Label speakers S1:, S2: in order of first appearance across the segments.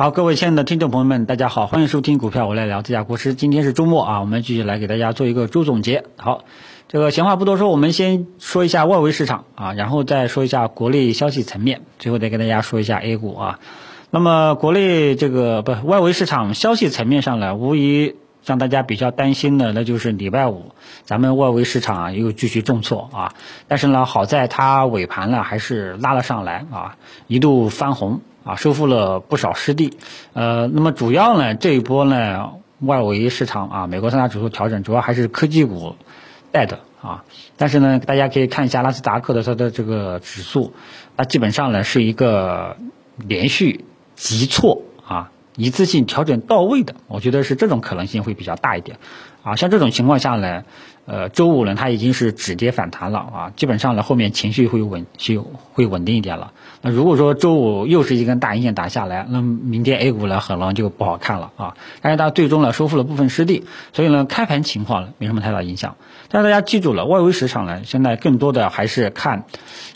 S1: 好，各位亲爱的听众朋友们，大家好，欢迎收听股票我来聊，这家国师。今天是周末啊，我们继续来给大家做一个周总结。好，这个闲话不多说，我们先说一下外围市场啊，然后再说一下国内消息层面，最后再跟大家说一下 A 股啊。那么国内这个不外围市场消息层面上呢，无疑让大家比较担心的，那就是礼拜五咱们外围市场又继续重挫啊。但是呢，好在它尾盘呢还是拉了上来啊，一度翻红。啊，收复了不少失地，呃，那么主要呢，这一波呢，外围市场啊，美国三大指数调整，主要还是科技股带的啊。但是呢，大家可以看一下纳斯达克的它的这个指数，它基本上呢是一个连续急挫啊，一次性调整到位的，我觉得是这种可能性会比较大一点。啊，像这种情况下呢，呃，周五呢它已经是止跌反弹了啊，基本上呢后面情绪会稳，就会稳定一点了。那如果说周五又是一根大阴线打下来，那明天 A 股呢可能就不好看了啊。但是它最终呢收复了部分失地，所以呢开盘情况没什么太大影响。但是大家记住了，外围市场呢现在更多的还是看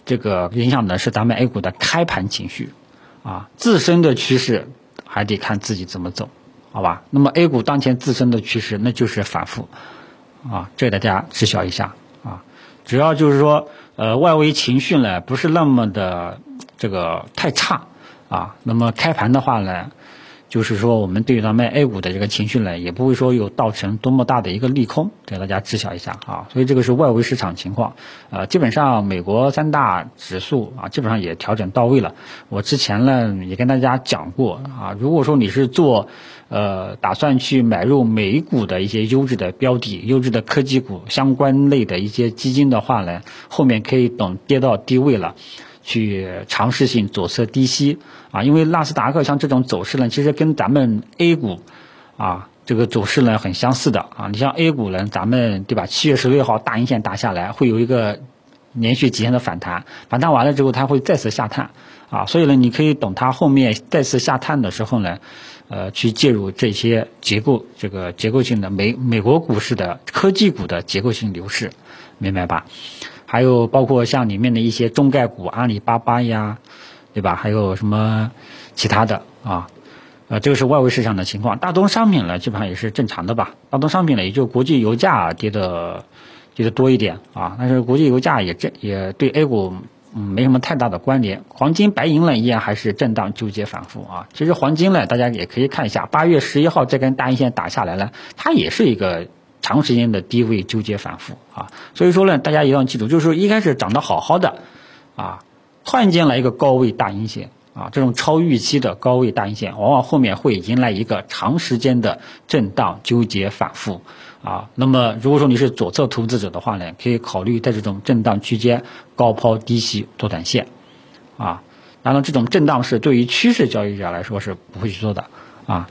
S1: 这个影响的是咱们 A 股的开盘情绪啊，自身的趋势还得看自己怎么走。好吧，那么 A 股当前自身的趋势那就是反复，啊，这大家知晓一下啊。主要就是说，呃，外围情绪呢不是那么的这个太差啊。那么开盘的话呢。就是说，我们对于咱们 A 股的这个情绪呢，也不会说有造成多么大的一个利空，给大家知晓一下啊。所以这个是外围市场情况，呃，基本上美国三大指数啊，基本上也调整到位了。我之前呢也跟大家讲过啊，如果说你是做呃打算去买入美股的一些优质的标的、优质的科技股相关类的一些基金的话呢，后面可以等跌到低位了。去尝试性左侧低吸啊，因为纳斯达克像这种走势呢，其实跟咱们 A 股啊这个走势呢很相似的啊。你像 A 股呢，咱们对吧？七月十六号大阴线打下来，会有一个连续几天的反弹，反弹完了之后，它会再次下探啊。所以呢，你可以等它后面再次下探的时候呢，呃，去介入这些结构这个结构性的美美国股市的科技股的结构性牛市，明白吧？还有包括像里面的一些中概股，阿里巴巴呀，对吧？还有什么其他的啊？呃，这个是外围市场的情况。大宗商品呢，基本上也是正常的吧。大宗商品呢，也就国际油价跌的跌的多一点啊。但是国际油价也正也对 A 股嗯没什么太大的关联。黄金、白银呢，依然还是震荡纠结反复啊。其实黄金呢，大家也可以看一下，八月十一号这根大阴线打下来了，它也是一个。长时间的低位纠结反复啊，所以说呢，大家一定要记住，就是说一开始涨得好好的，啊，突然间来一个高位大阴线啊，这种超预期的高位大阴线，往往后面会迎来一个长时间的震荡纠结反复啊。那么如果说你是左侧投资者的话呢，可以考虑在这种震荡区间高抛低吸做短线啊。当然，这种震荡是对于趋势交易者来说是不会去做的。啊，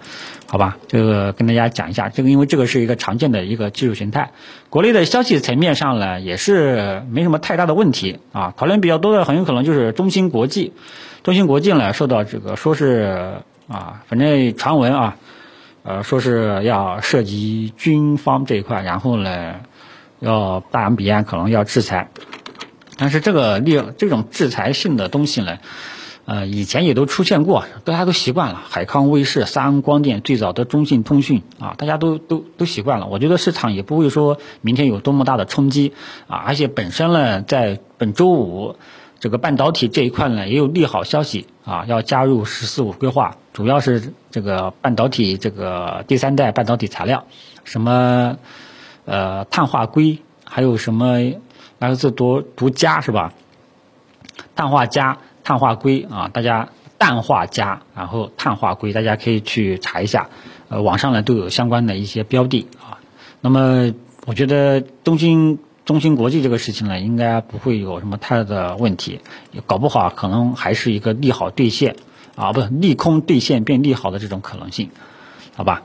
S1: 好吧，这个跟大家讲一下，这个因为这个是一个常见的一个技术形态。国内的消息层面上呢，也是没什么太大的问题啊。讨论比较多的很有可能就是中芯国际，中芯国际呢受到这个说是啊，反正传闻啊，呃，说是要涉及军方这一块，然后呢要大洋彼岸可能要制裁，但是这个利这种制裁性的东西呢。呃，以前也都出现过，大家都习惯了。海康威视、三安光电，最早的中信通讯啊，大家都都都习惯了。我觉得市场也不会说明天有多么大的冲击啊。而且本身呢，在本周五这个半导体这一块呢，也有利好消息啊，要加入“十四五”规划，主要是这个半导体这个第三代半导体材料，什么呃碳化硅，还有什么那个字读读镓是吧？碳化镓。碳化硅啊，大家氮化镓，然后碳化硅，大家可以去查一下，呃，网上呢都有相关的一些标的啊。那么我觉得中芯中芯国际这个事情呢，应该不会有什么太大的问题，搞不好可能还是一个利好兑现啊，不是利空兑现变利好的这种可能性，好吧？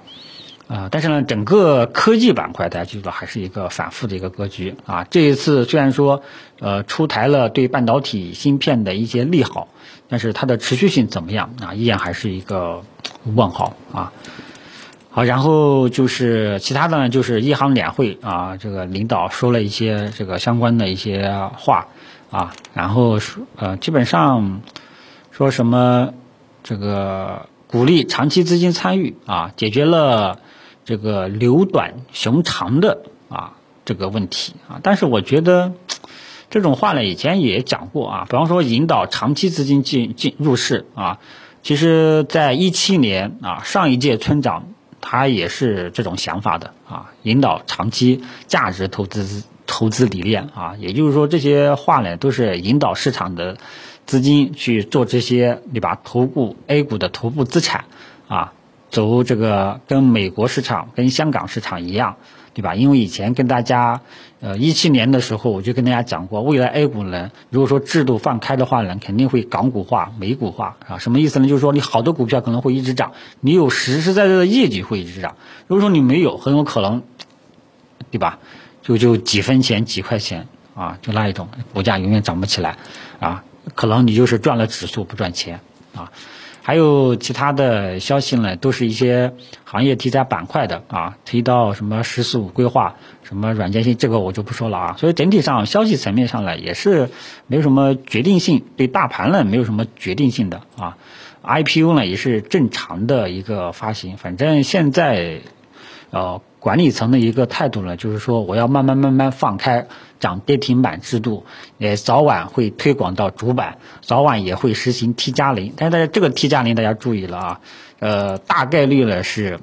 S1: 啊，但是呢，整个科技板块大家记住还是一个反复的一个格局啊。这一次虽然说，呃，出台了对半导体芯片的一些利好，但是它的持续性怎么样啊，依然还是一个问号啊。好，然后就是其他的呢，就是一行两会啊，这个领导说了一些这个相关的一些话啊，然后说呃，基本上说什么这个。鼓励长期资金参与啊，解决了这个留短熊长的啊这个问题啊。但是我觉得 这种话呢，以前也讲过啊，比方说引导长期资金进进入市啊，其实在一七年啊，上一届村长他也是这种想法的啊，引导长期价值投资投资理念啊，也就是说这些话呢，都是引导市场的。资金去做这些，对吧？头部 A 股的头部资产，啊，走这个跟美国市场、跟香港市场一样，对吧？因为以前跟大家，呃，一七年的时候我就跟大家讲过，未来 A 股呢，如果说制度放开的话呢，肯定会港股化、美股化，啊，什么意思呢？就是说你好多股票可能会一直涨，你有实实在在的业绩会一直涨。如果说你没有，很有可能，对吧？就就几分钱、几块钱，啊，就那一种股价永远涨不起来，啊。可能你就是赚了指数不赚钱啊，还有其他的消息呢，都是一些行业题材板块的啊，提到什么“十四五”规划，什么软件性，这个我就不说了啊。所以整体上消息层面上呢，也是没有什么决定性，对大盘呢没有什么决定性的啊。IPO 呢也是正常的一个发行，反正现在呃。管理层的一个态度呢，就是说我要慢慢慢慢放开涨跌停板制度，也早晚会推广到主板，早晚也会实行 T 加零。但是大家这个 T 加零大家注意了啊，呃，大概率呢是，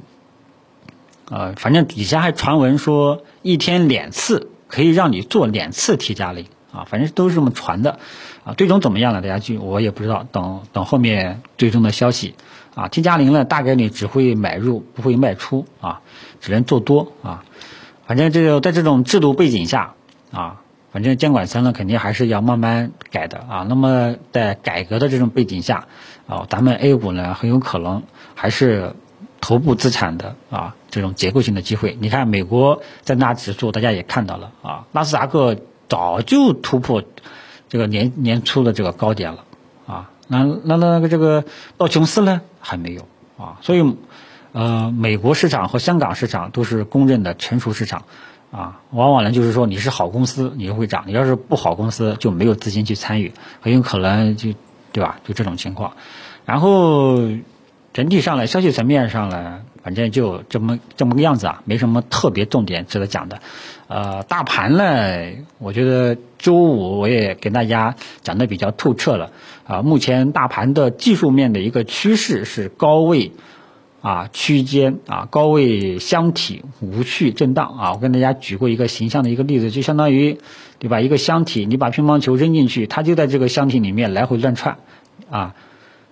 S1: 呃，反正底下还传闻说一天两次可以让你做两次 T 加零啊，反正都是这么传的啊。最终怎么样呢？大家就我也不知道，等等后面最终的消息。啊，T 加零呢，大概率只会买入，不会卖出啊，只能做多啊。反正这个在这种制度背景下啊，反正监管层呢肯定还是要慢慢改的啊。那么在改革的这种背景下啊，咱们 A 股呢很有可能还是头部资产的啊这种结构性的机会。你看美国三大指数，大家也看到了啊，纳斯达克早就突破这个年年初的这个高点了。那那那个这个道琼斯呢？还没有啊，所以，呃，美国市场和香港市场都是公认的成熟市场，啊，往往呢就是说你是好公司，你就会涨；你要是不好公司，就没有资金去参与，很有可能就，对吧？就这种情况。然后整体上来，消息层面上来，反正就这么这么个样子啊，没什么特别重点值得讲的。呃，大盘呢，我觉得周五我也给大家讲的比较透彻了。啊，目前大盘的技术面的一个趋势是高位啊区间啊高位箱体无序震荡啊。我跟大家举过一个形象的一个例子，就相当于对吧？一个箱体，你把乒乓球扔进去，它就在这个箱体里面来回乱窜啊。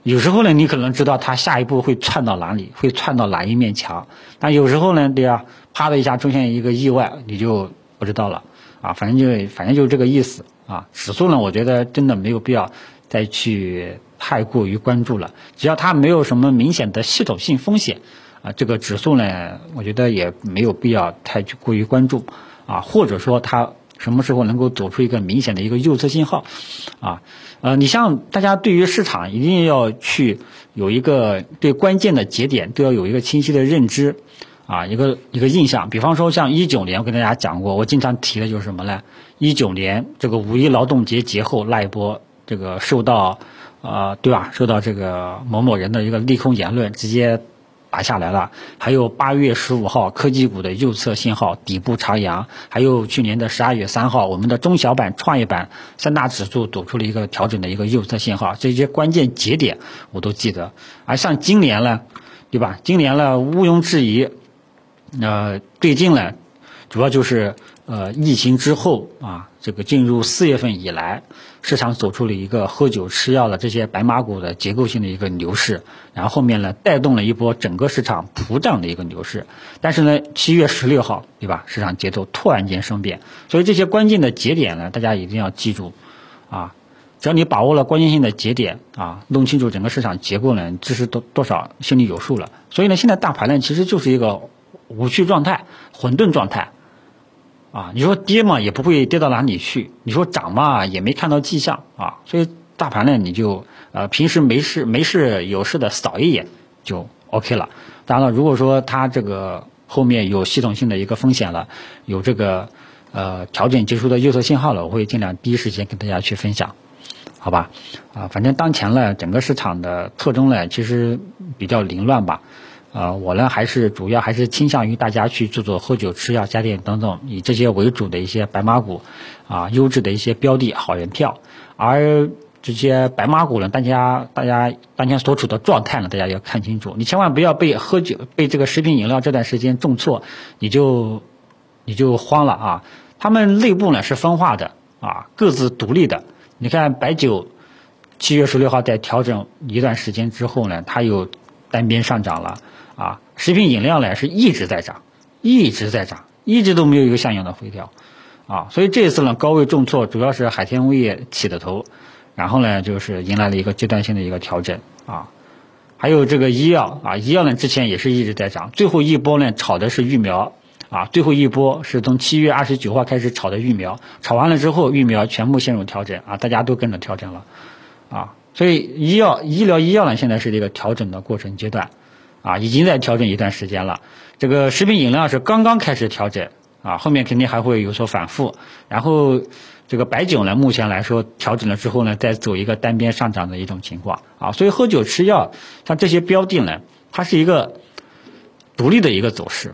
S1: 有时候呢，你可能知道它下一步会窜到哪里，会窜到哪一面墙，但有时候呢，对呀，啪的一下出现一个意外，你就不知道了啊。反正就反正就是这个意思啊。指数呢，我觉得真的没有必要再去太过于关注了，只要它没有什么明显的系统性风险啊，这个指数呢，我觉得也没有必要太去过于关注啊，或者说它。什么时候能够走出一个明显的一个右侧信号，啊，呃，你像大家对于市场一定要去有一个对关键的节点都要有一个清晰的认知，啊，一个一个印象。比方说像一九年，我跟大家讲过，我经常提的就是什么呢？一九年这个五一劳动节节后那一波，这个受到，呃，对吧？受到这个某某人的一个利空言论，直接。打下来了，还有八月十五号科技股的右侧信号底部长阳，还有去年的十二月三号我们的中小板、创业板三大指数走出了一个调整的一个右侧信号，这些关键节点我都记得。而像今年呢，对吧？今年呢毋庸置疑，呃，最近呢，主要就是呃疫情之后啊，这个进入四月份以来。市场走出了一个喝酒吃药的这些白马股的结构性的一个牛市，然后后面呢带动了一波整个市场普涨的一个牛市。但是呢，七月十六号，对吧？市场节奏突然间生变，所以这些关键的节点呢，大家一定要记住，啊，只要你把握了关键性的节点啊，弄清楚整个市场结构呢，知识多多少心里有数了。所以呢，现在大盘呢其实就是一个无序状态、混沌状态。啊，你说跌嘛，也不会跌到哪里去；你说涨嘛，也没看到迹象啊。所以大盘呢，你就呃平时没事没事有事的扫一眼就 OK 了。当然了，如果说它这个后面有系统性的一个风险了，有这个呃调整结束的右侧信号了，我会尽量第一时间跟大家去分享。好吧？啊，反正当前呢，整个市场的特征呢，其实比较凌乱吧。呃，我呢还是主要还是倾向于大家去做做喝酒、吃药、家电等等，以这些为主的一些白马股，啊，优质的一些标的好人票。而这些白马股呢，大家大家当前所处的状态呢，大家要看清楚，你千万不要被喝酒、被这个食品饮料这段时间重挫，你就你就慌了啊！他们内部呢是分化的啊，各自独立的。你看白酒，七月十六号在调整一段时间之后呢，它有单边上涨了。啊，食品饮料呢是一直在涨，一直在涨，一直都没有一个像样的回调，啊，所以这次呢高位重挫，主要是海天物业起的头，然后呢就是迎来了一个阶段性的一个调整，啊，还有这个医药啊，医药呢之前也是一直在涨，最后一波呢炒的是疫苗，啊，最后一波是从七月二十九号开始炒的疫苗，炒完了之后疫苗全部陷入调整，啊，大家都跟着调整了，啊，所以医药医疗医药呢现在是一个调整的过程阶段。啊，已经在调整一段时间了。这个食品饮料是刚刚开始调整，啊，后面肯定还会有所反复。然后，这个白酒呢，目前来说调整了之后呢，再走一个单边上涨的一种情况。啊，所以喝酒吃药，像这些标的呢，它是一个独立的一个走势。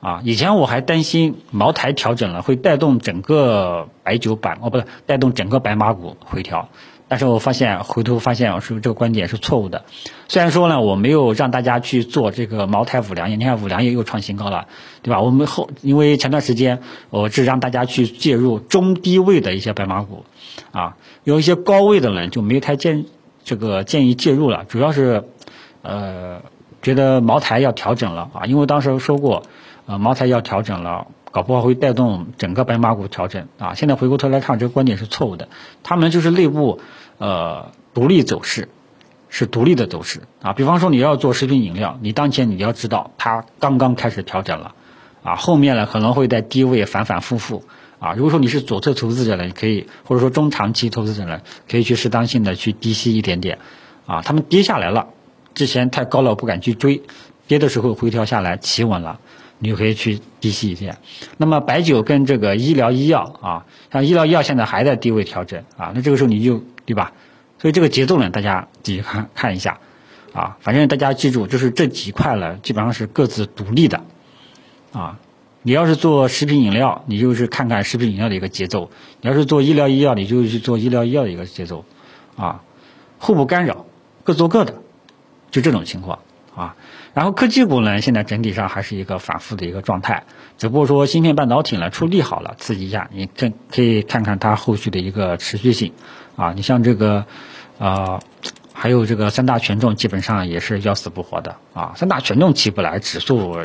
S1: 啊，以前我还担心茅台调整了会带动整个白酒板，哦，不是带动整个白马股回调。但是我发现回头发现，我说这个观点是错误的。虽然说呢，我没有让大家去做这个茅台、五粮液，你看五粮液又创新高了，对吧？我们后因为前段时间我是让大家去介入中低位的一些白马股，啊，有一些高位的人就没太建这个建议介入了。主要是呃觉得茅台要调整了啊，因为当时说过，呃茅台要调整了。搞不好会带动整个白马股调整啊！现在回过头来看，这个观点是错误的。他们就是内部呃独立走势，是独立的走势啊。比方说你要做食品饮料，你当前你要知道它刚刚开始调整了啊，后面呢可能会在低位反反复复啊。如果说你是左侧投资者呢，你可以或者说中长期投资者呢，可以去适当性的去低吸一点点啊。他们跌下来了，之前太高了不敢去追，跌的时候回调下来企稳了。你就可以去低吸一点，那么白酒跟这个医疗医药啊，像医疗医药现在还在低位调整啊，那这个时候你就对吧？所以这个节奏呢，大家自己看看一下啊，反正大家记住，就是这几块呢，基本上是各自独立的啊。你要是做食品饮料，你就是看看食品饮料的一个节奏；你要是做医疗医药，你就去做医疗医药的一个节奏啊，互不干扰，各做各的，就这种情况。啊，然后科技股呢，现在整体上还是一个反复的一个状态，只不过说芯片半导体呢出利好了，刺激一下，你可可以看看它后续的一个持续性。啊，你像这个，呃，还有这个三大权重基本上也是要死不活的啊，三大权重起不来，指数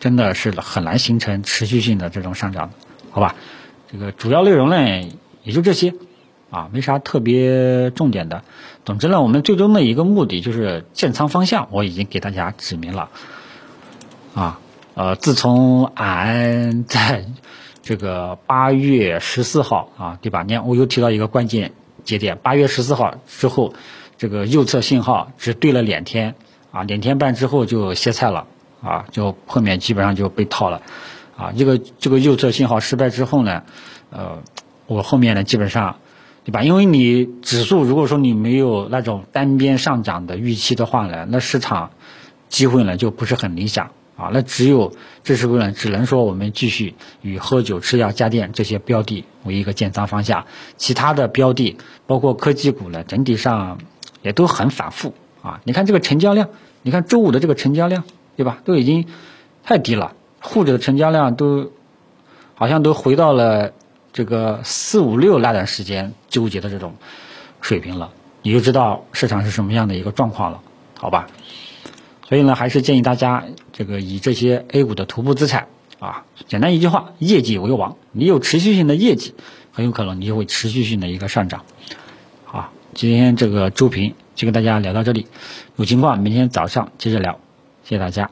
S1: 真的是很难形成持续性的这种上涨，好吧？这个主要内容呢也就这些。啊，没啥特别重点的。总之呢，我们最终的一个目的就是建仓方向，我已经给大家指明了。啊，呃，自从俺 在这个八月十四号啊，对吧？你看，我又提到一个关键节点，八月十四号之后，这个右侧信号只对了两天，啊，两天半之后就歇菜了，啊，就后面基本上就被套了，啊，这个这个右侧信号失败之后呢，呃，我后面呢基本上。对吧？因为你指数如果说你没有那种单边上涨的预期的话呢，那市场机会呢就不是很理想啊。那只有这时候呢，只能说我们继续以喝酒、吃药、家电这些标的为一个建仓方向，其他的标的包括科技股呢，整体上也都很反复啊。你看这个成交量，你看周五的这个成交量，对吧？都已经太低了，沪指的成交量都好像都回到了。这个四五六那段时间纠结的这种水平了，你就知道市场是什么样的一个状况了，好吧？所以呢，还是建议大家这个以这些 A 股的头部资产啊，简单一句话，业绩为王。你有持续性的业绩，很有可能你就会持续性的一个上涨。好，今天这个周评就跟大家聊到这里，有情况明天早上接着聊，谢谢大家。